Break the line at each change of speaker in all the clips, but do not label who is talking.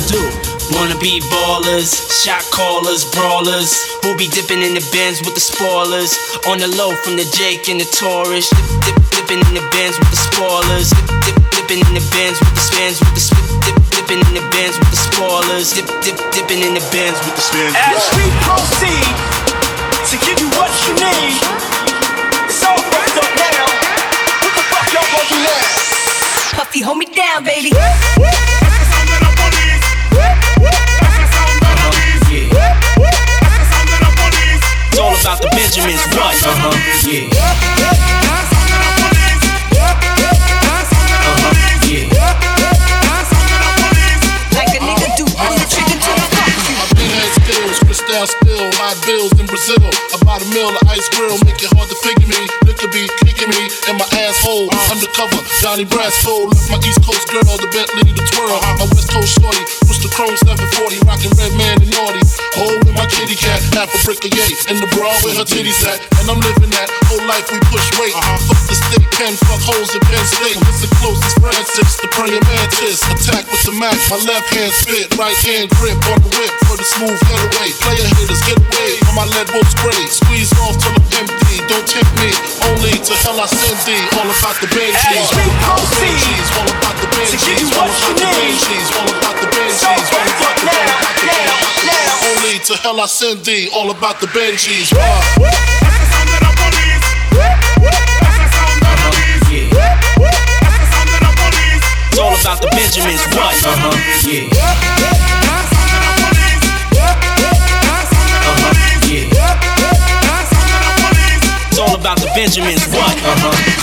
wanna do? Wanna be ballers, shot callers, brawlers, who be dipping in the bins with the spoilers. On the low from the Jake and the Taurus, dip, dip, dipping in the bins with the spoilers. Dip, dip, dipping in the bins with the spins with the spin, dip, dipping in the bins with the spoilers. Dip, dip, dipping in the bins with the spins.
As we proceed to give you what you need, it's all wrapped up now. What the fuck y'all gonna do now?
Puffy, hold me down, baby.
All about the Benjamins, what? Uh huh, yeah. Uh-huh, yeah.
Like a nigga do, I'm the trigger to the
Skills, Cristal skills, ill, hot bills in Brazil. About a mill of ice grill, make it hard to figure me. Liquor be kicking me in my asshole. Undercover, Johnny Brasco. Left my East Coast girl, the Bentley, the twirl. My West Coast shorty, push the chrome 740, rockin' red man and naughty. Hole with my kitty cat, half a brick of yay. In the bra with her titties at. And I'm living that whole life we push weight. Fuck the stick, pen, fuck holes in Penn State. It's the closest Francis, the praying mantis. Attack with the Mac, my left hand spit, right hand grip on the whip for the smooth getaway. Player hitters get away from my lead wolf spray. Squeeze off till I'm empty. Don't tempt me, only to hell I send thee. All about the Benjis,
As we proceed
all about the
to give
Benjis,
you
all
what
about
you
the
need.
Benjis, all about the Benjis,
So
all about
break
the
up now,
Benjis.
now, now.
Only to hell I send thee. All about the Benjis.
It's all about the Benjamins. What? Uh huh. Yeah.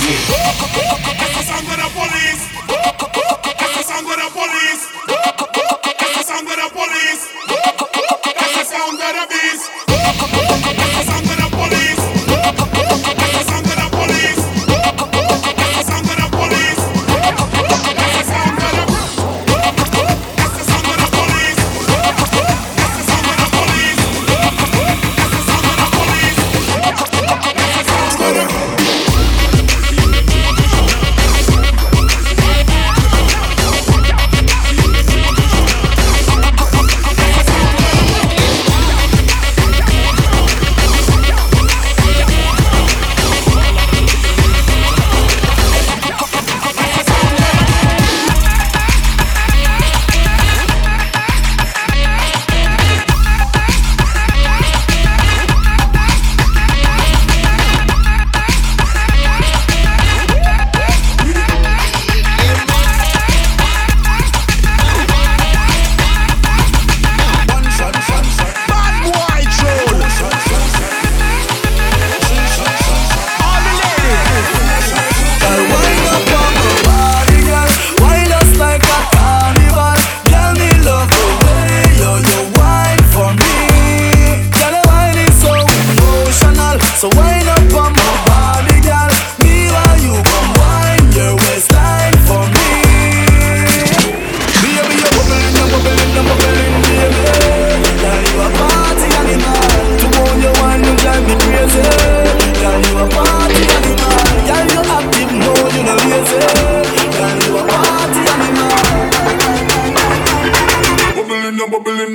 Yeah.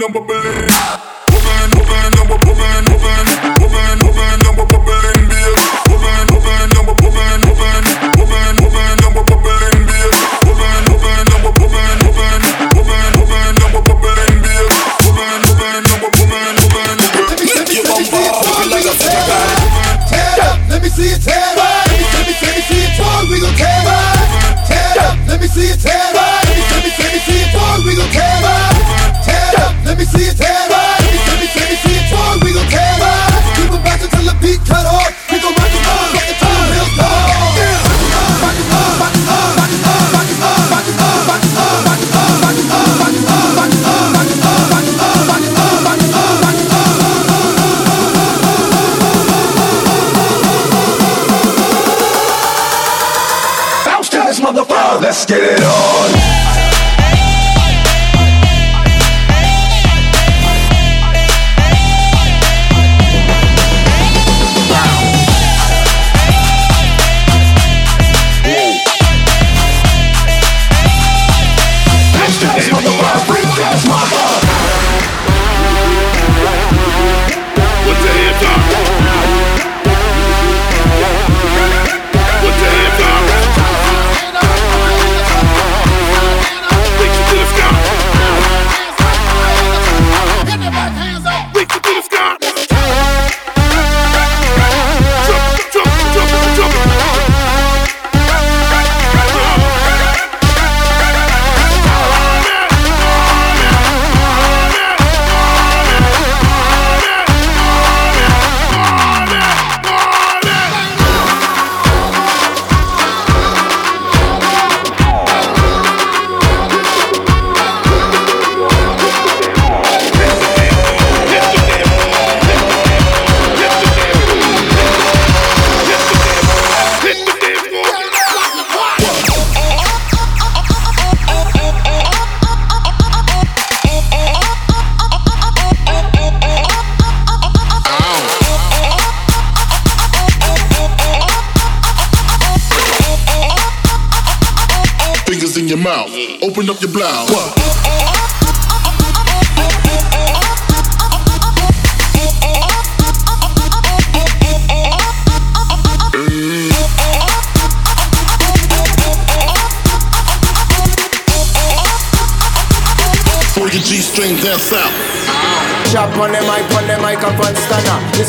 never believe.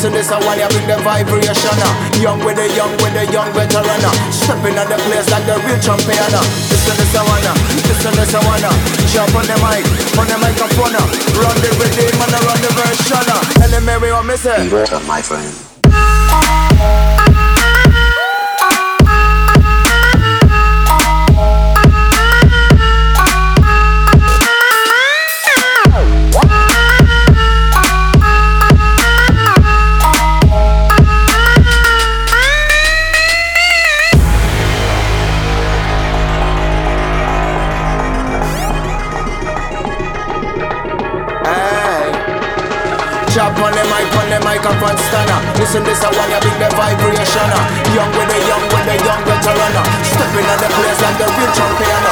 So
this
a one you bring the vibration uh. Young with the young with the young veteran uh. Stepping on the place like the real champion uh. This this a one uh. This and this a one uh. Jump on the mic, on the microphone uh. Run the rhythm and I run the version uh. Tell me what me say Be better my friend Young with the young, with the young veteran. Stepping on the place like the real champion.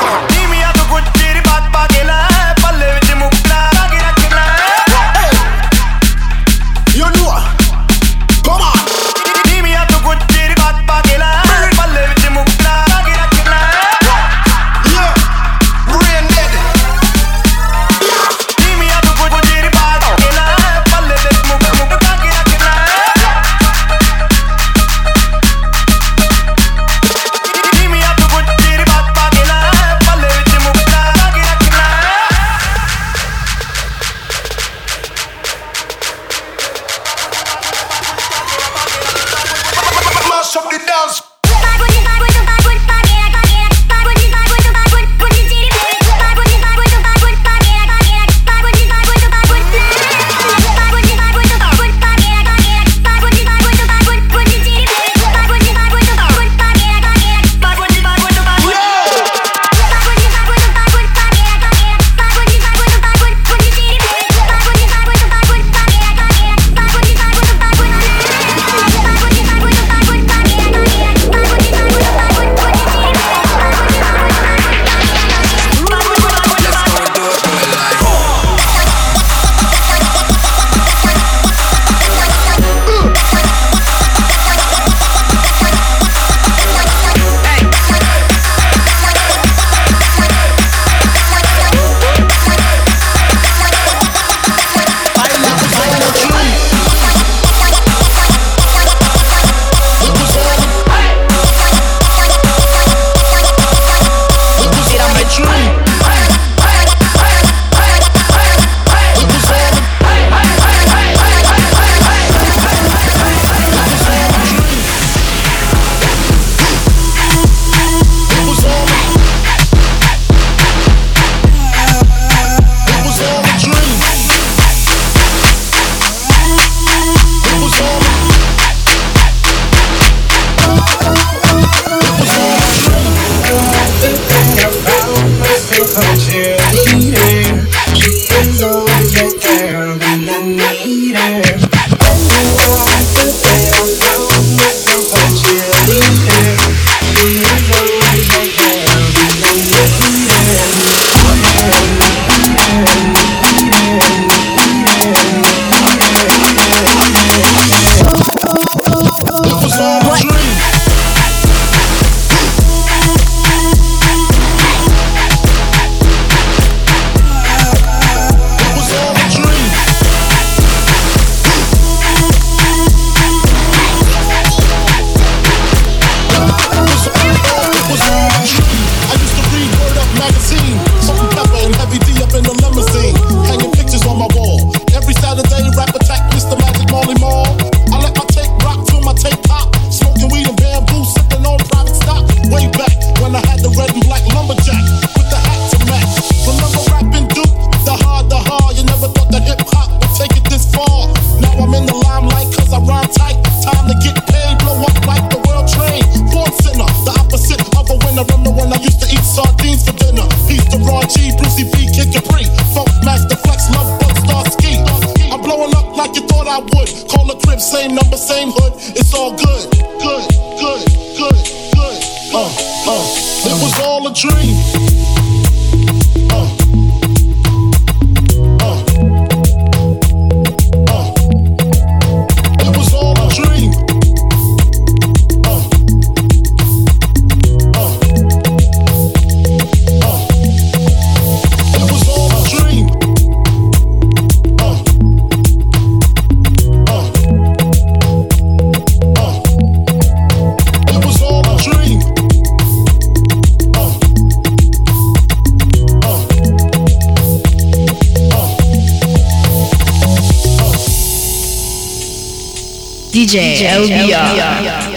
DJ, LBR.
It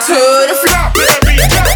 to the
floor.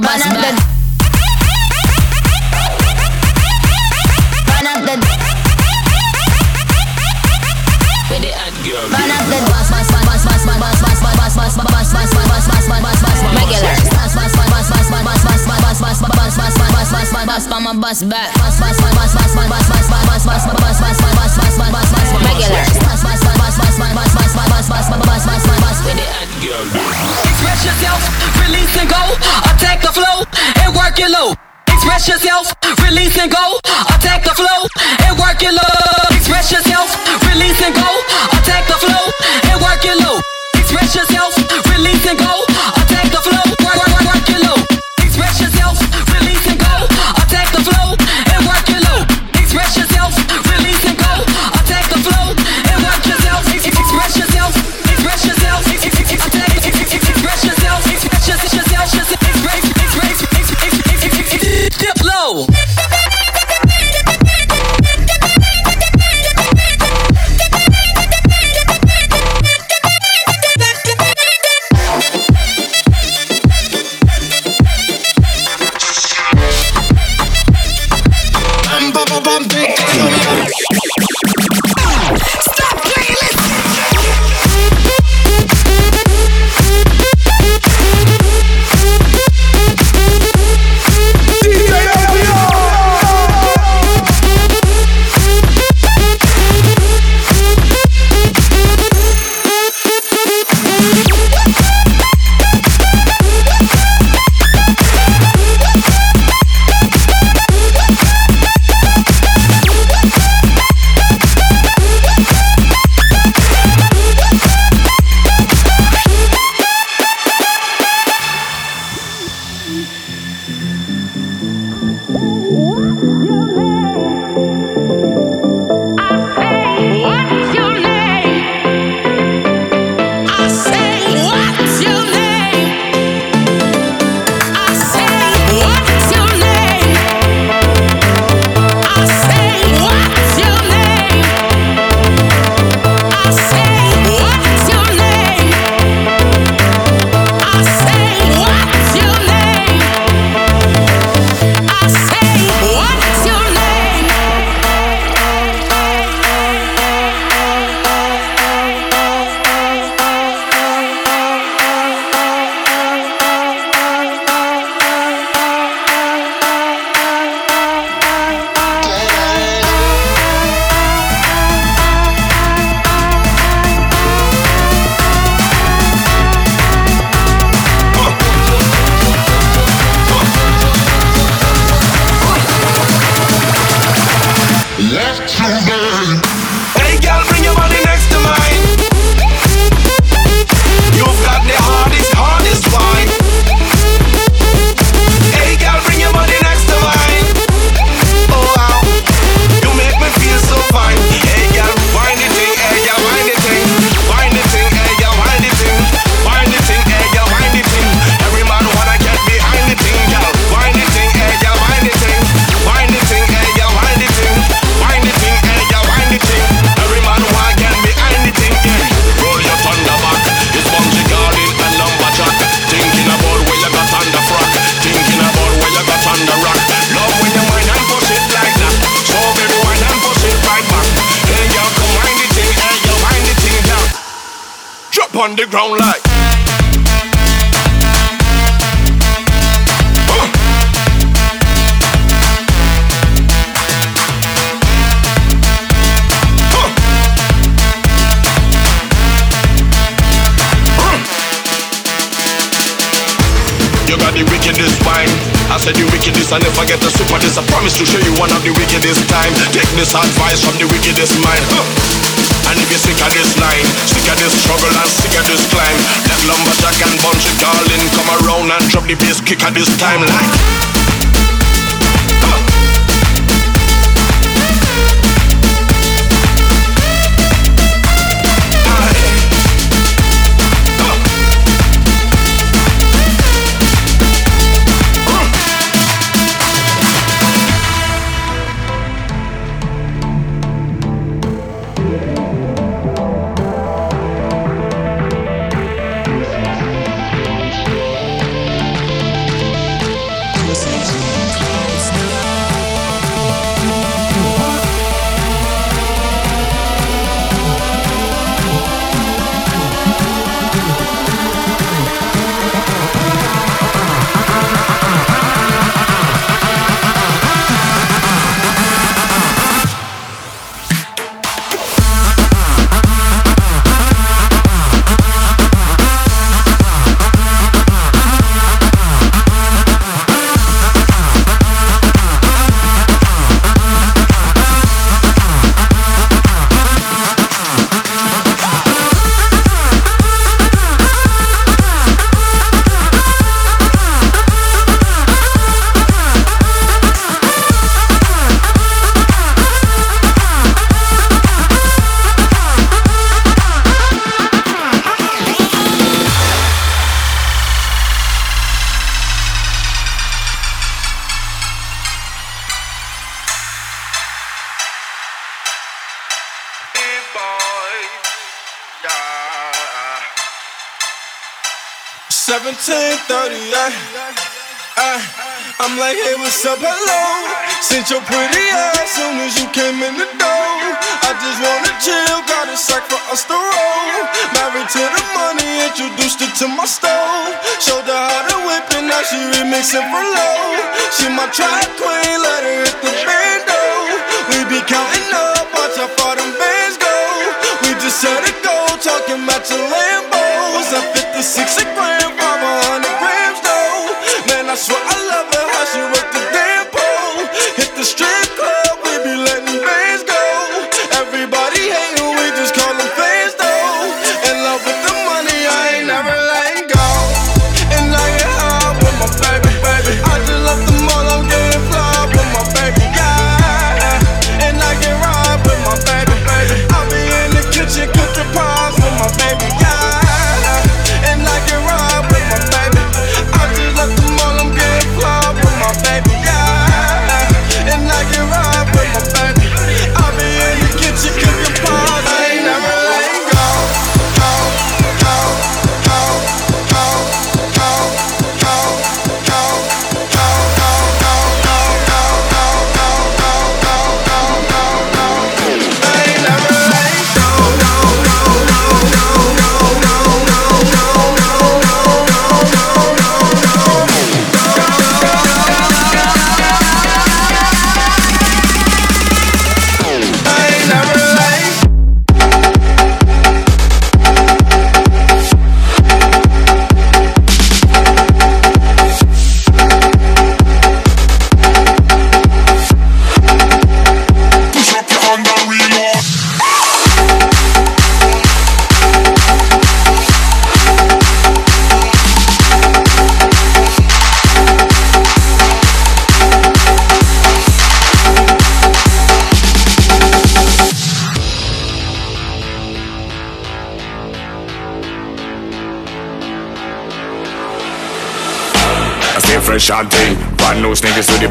up, burn up
Express yourself, release and go work it low. Express yourself, release and go. Attack the flow and work it low. Express yourself, release and go. Attack the flow and work it low. Express yourself, release and go.
On the ground like. You got the wickedest wine. I said the wickedest, I never get the super this. I promise to show you one of the wickedest time. Take this advice from the wickedest mind. Huh. And if you're sick of this line, sick of this struggle and sick of this climb, let lumberjack and it in. Come around and drop the bass kick at this time like.
Thirty-eight. Ay, I'm like, hey, what's up, hello? Sent your pretty ass soon as you came in the door. I just wanna chill, got a sack for us to roll. Married to the money, introduced her to my stove. Showed her how to whip it, now she remixing for low. She my track queen, let her hit the bando. We be counting up, watch how far them bands go. We just set it go, talking about your Lambos. At 56 a gram, 500 grams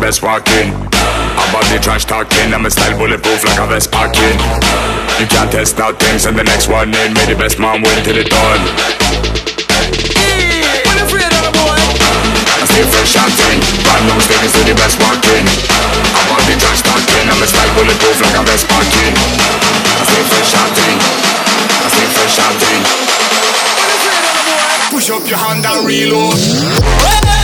the best walking. About the trash talking, I'm a style bulletproof like a vest packing. You can't test out things, and the next one in, may the best man win till it done. I stay fresh and thing. Brand new sneakers to the best walking. About the trash talking, I'm a style bulletproof like a vest packing. I stay fresh and thing. I stay fresh and thing.
up your hand and reload.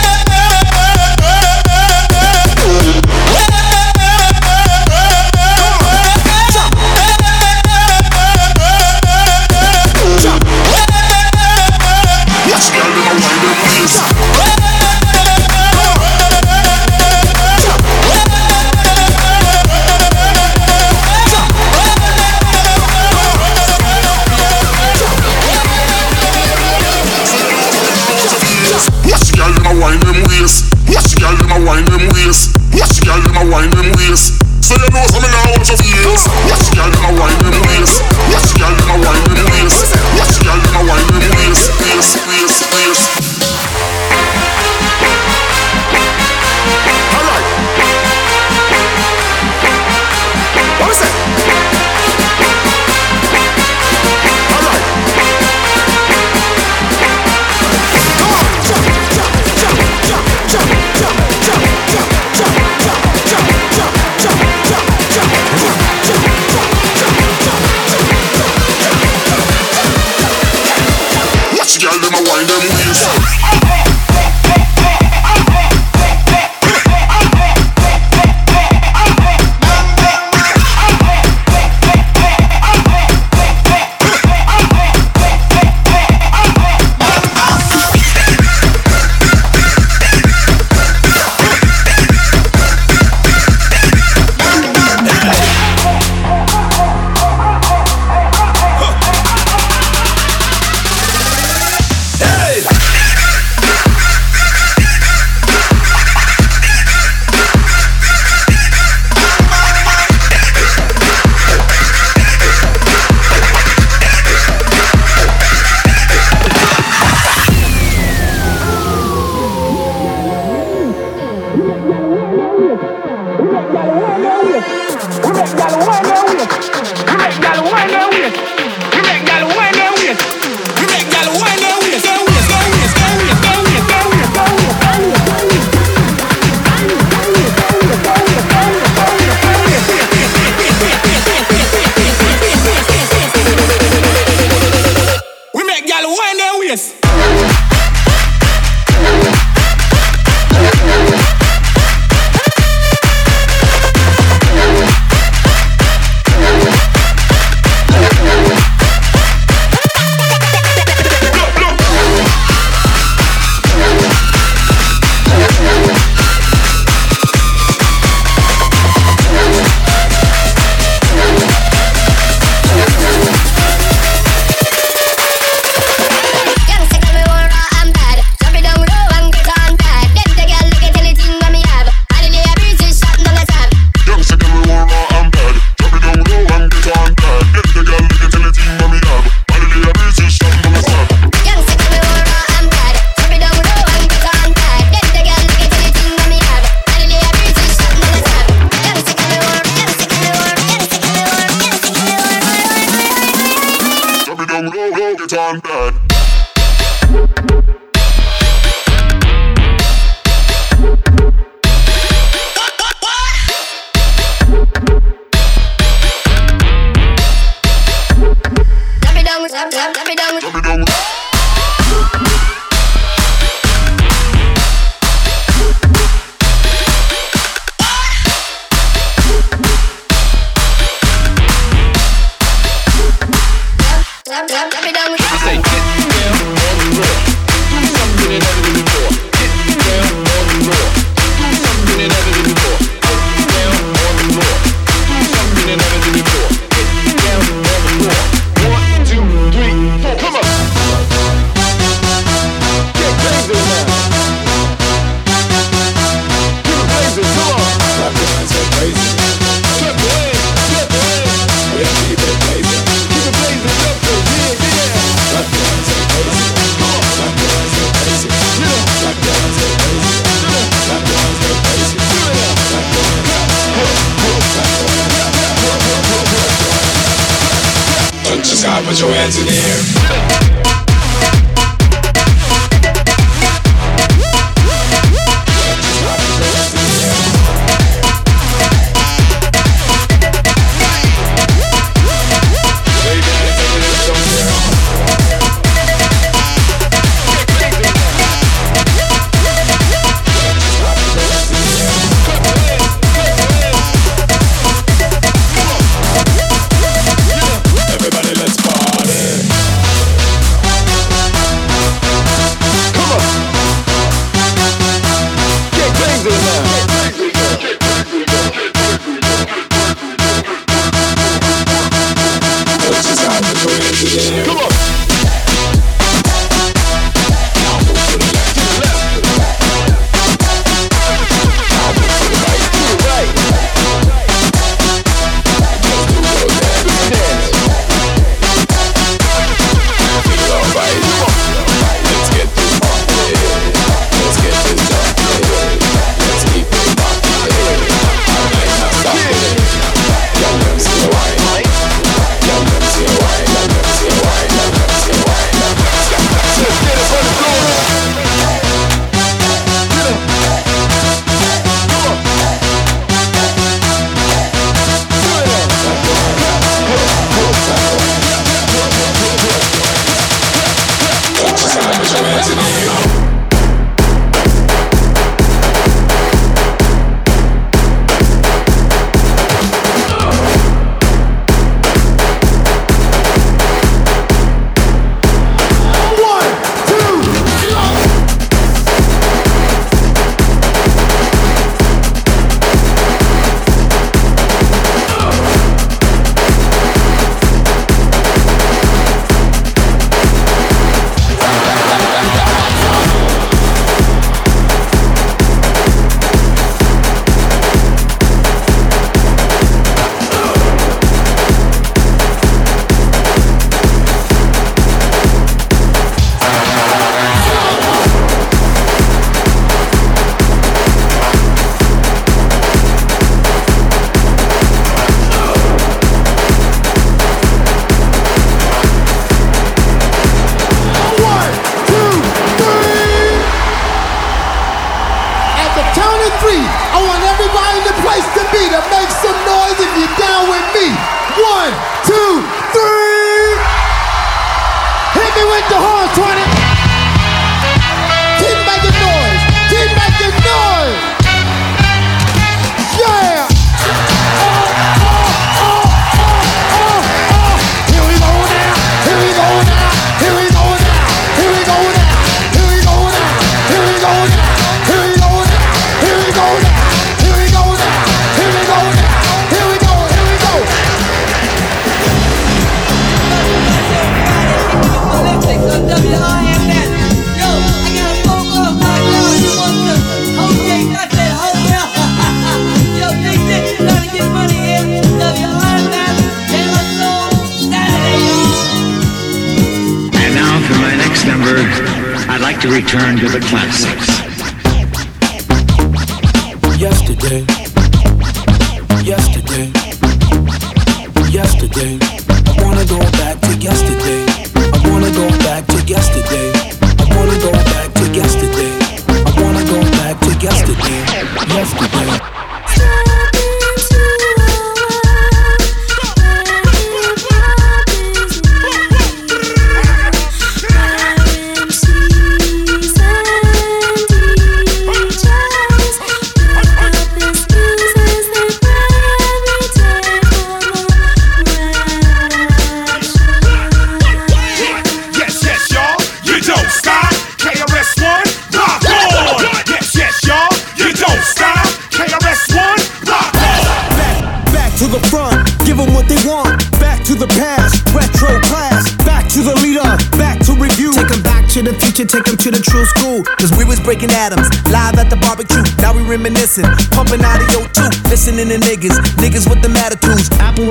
return to the classics.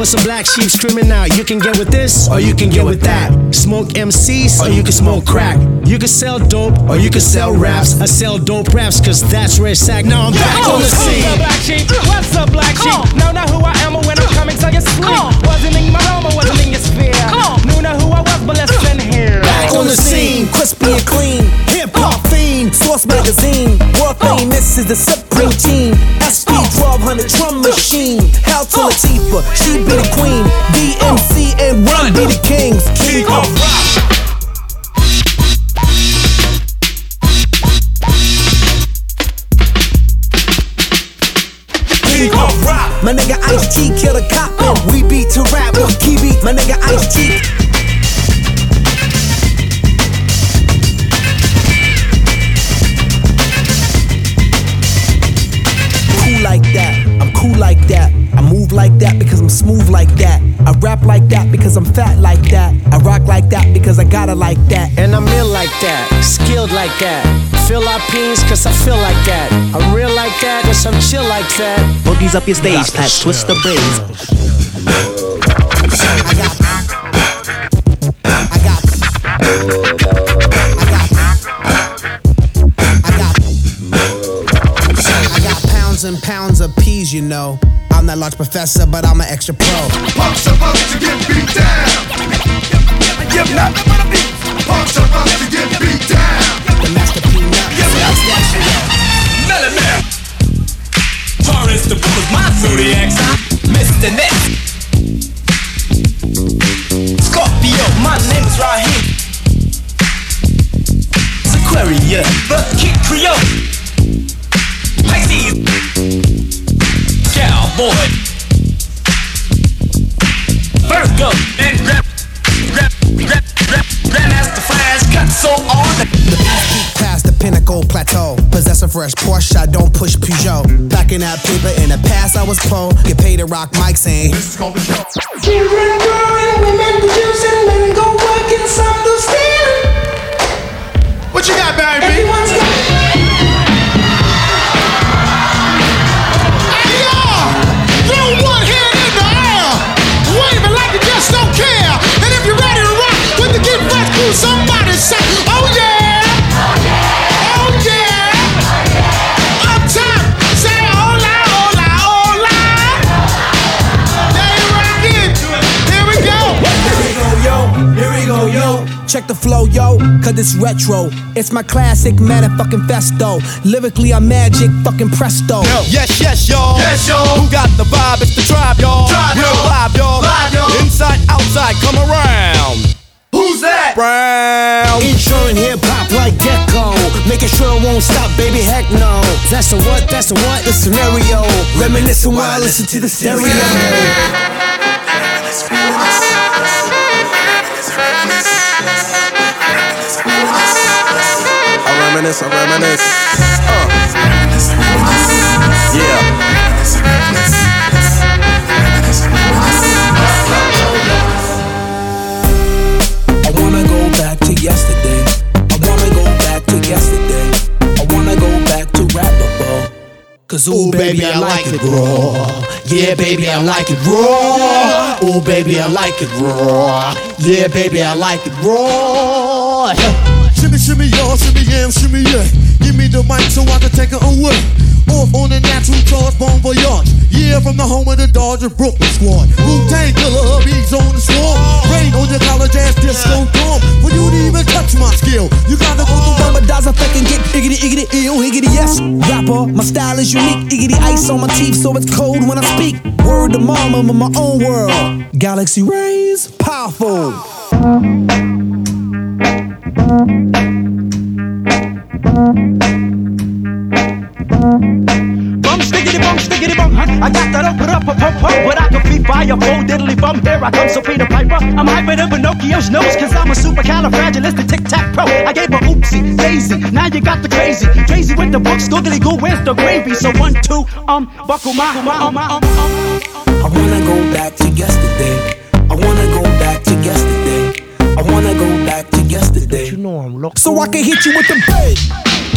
with
some black sheep screaming out. You can get with this, or you can get with that. Smoke MCs, or you can smoke crack. You can sell dope, or you can sell raps. I sell dope raps, cause that's where it's at. Now I'm back on the scene.
What's up, black sheep? What's up, black sheep? No, not who I am, or when I'm coming to your sleep. Wasn't in my home, or wasn't in your sphere. No, not who I was, but let's end here.
Back on the scene, crispy and clean. Hip hop fiend, Source magazine. World famous is the supreme team on the drum machine. Hal Talatifa, she be the queen. DMC cause I'm fat like that. I rock like that because I gotta like that.
And I'm ill like that, skilled like that. Philippines, cause I feel like that. I'm real like that, cause I'm chill like that.
Boogies up your stage, Pat, twist the bass.
I got pounds and pounds of peas, you know. I'm that large professor, but I'm an extra pro.
Punks about to get beat
Paper in the past, I was pro. Get paid to rock mics and this is gonna be show. Flow, yo, cause it's retro. It's my classic mana fucking festo. Lyrically, I'm magic, fucking presto. Yo.
Yes, yes, y'all.
Yes, y'all.
Who got the vibe? It's the tribe, y'all.
Tribe,
Real
y'all.
live, y'all.
Live, y'all.
Inside, outside, come around.
Who's that?
Brown.
Insuring hip hop like Geico. Making sure it won't stop, baby, heck no. That's a what? That's a what?
The scenario. Reminiscing while I listen to the stereo.
Reminisce, I reminisce. Uh. Yeah.
I wanna go back to yesterday. I wanna go back to yesterday. I wanna go back to rappable. Cause ooh, baby, I like it raw. Yeah, baby, I like it raw. Ooh, baby, I like it raw. Yeah, baby, I like it raw.
Shimmy, y'all, shimmy, yam, shimmy, yeah. Give me the mic so I can take it away. Off on the natural charge, bon voyage. Yeah, from the home of the Dodger Brooklyn squad. Wu-Tang killer, beats on the swarm. Rain on your college ass disco dorm. For you to even touch my skill, you gotta go through
does I fucking get iggity, iggity, ill, higgity, yes. Rapper, my style is unique. Iggity ice on my teeth, so it's cold when I speak. Word to mama, in my own world. Galaxy rays, powerful.
I got that open up, up, up, up. But I can be fire, full diddly bum. Here I come, so Peter Piper. I'm hyper than Pinocchio's nose, cause I'm a super supercalifragilistic tic tac pro. I gave her oopsie, daisy. Now you got the crazy. Crazy with the books, googly goo, where's the gravy? So one, two, um, buckle my, um, um, um, um.
I wanna go back to yesterday. I wanna go back to yesterday. I wanna go back to yesterday. You know I'm local. So I can hit you with the bass.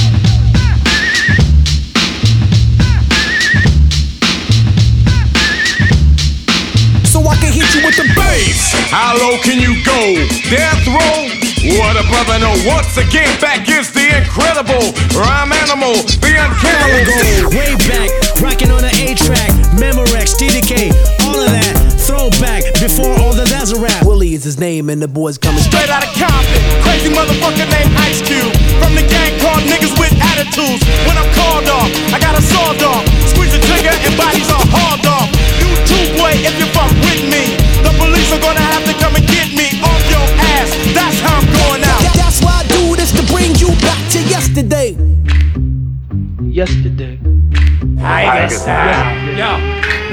I can hit you with the bass.
How low can you go? Death row? What a brother no. Once again, back is the incredible rhyme animal, the uncannibal.
Way back, rocking on the A track, Memorex, TDK, all of that. Throwback before all the that's a rap.
Willie is his name, and the boys coming
Straight out of Compton, crazy motherfucker named Ice Cube. From the gang called niggas with attitudes. When I'm called off, I got a sawed off. Squeeze the trigger and bodies are hauled off. You too, boy, if you fuck with me. The police are gonna have to come and get me off your ass. That's how I'm going out.
That- That's why I do this to bring you back to yesterday.
Yesterday.
Tiger
style.
Yo,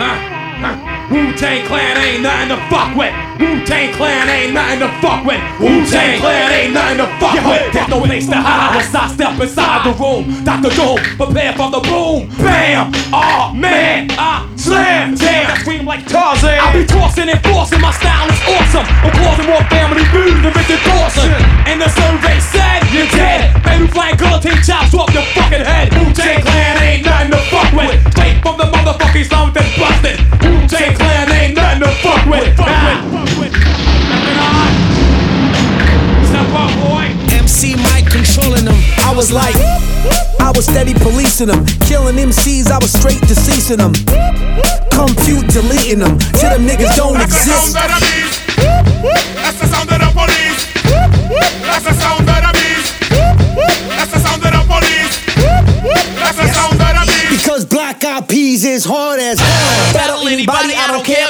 huh, huh.
Wu-Tang Clan ain't nothing to fuck with. Wu-Tang Clan ain't nothing to fuck with. Wu-Tang Clan ain't nothing to fuck with. There's no place to hide once I step inside the room. Dr. Doom, prepare for the boom. Bam! Oh man, I slam. Damn, I scream like Tarzan. I be tossing and forcing, my style is awesome. I'm causing more Family Feud than Richard Dawson. And the survey said you're dead. Baby flying guillotine chops off your fucking head. Wu-Tang Clan ain't nothing to fuck with. Straight from the motherfucking slum
was like, I was steady policing them. Killing MCs, I was straight deceasing them. Compute deleting them. Till them niggas don't exist.
That's the sound of the police. That's the sound of the beast. That's the sound of the police. That's the sound of the beast.
Because black eyed peas is hard as hell. Battle anybody, I don't care,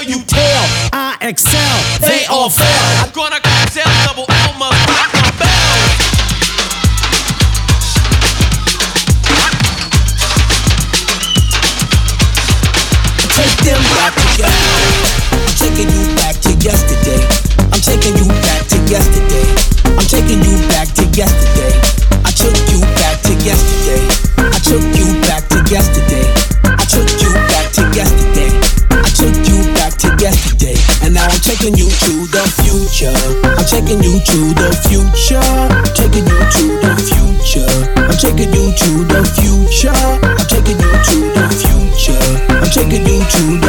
future. I'm taking you to the future. Taking you to the future. I'm taking you to the future. I'm taking you to the future. I'm taking you to the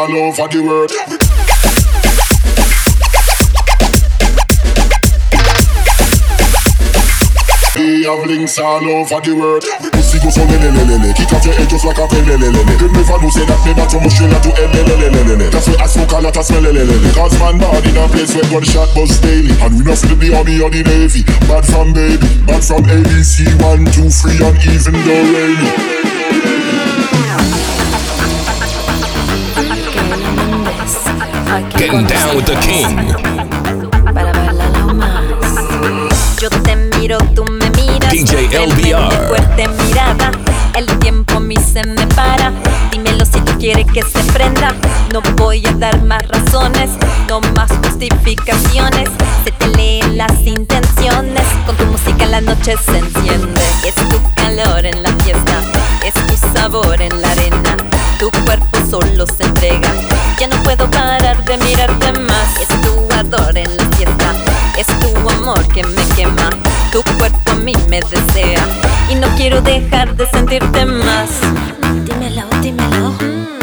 all over the world. We have links all over the world. Pussy go so lele lele lele. Kick off your head just like a pele lele lele. Them never know say that never from Australia to lele. That's why I smoke a lot of smell lele lele. Cause man bad in a place where gunshot buzz daily. And we not feel the army or the navy. Bad from baby, bad from ABC one, two, three, and even though rainy.
Getting down with the king.
para bailarlo más. Yo te miro, tú me miras.
DJ LBR.
fuerte mirada. El tiempo a mí se me para. Dímelo si tú quieres que se prenda. No voy a dar más razones, no más justificaciones. Se te leen las intenciones. Con tu música la noche se enciende. Es tu calor en la fiesta, es tu sabor en la arena. Tu cuerpo solo se entrega. Ya no puedo parar de mirarte más. Es tu ardor en la fiesta, es tu amor que me quema. Tu cuerpo a mí me desea y no quiero dejar de sentirte más. Dímelo, dímelo. Dímelo,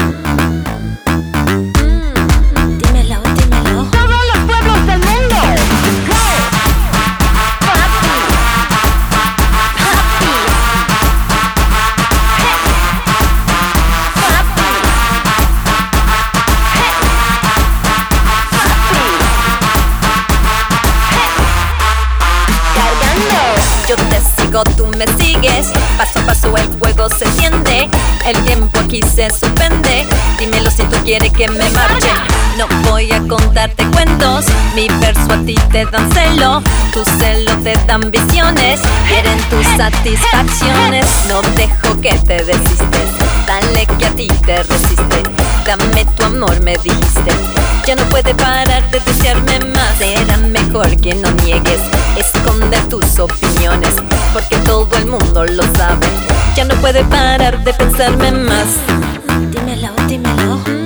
tú me sigues. Paso a paso el fuego se enciende. El tiempo aquí se suspende. Dímelo si tú quieres que me marche. No voy a contarte cuentos. Mi verso a ti te dan celo. Tus celos te dan visiones. Quieren tus satisfacciones. No dejo que te desistes. Dale que a ti te resiste. Dame tu amor, me dijiste. Ya no puede parar de desearme más. Será mejor que no niegues. Esconde tus opiniones. Porque todo el mundo lo sabe. Ya no puede parar de pensarme más. Dímelo, dímelo.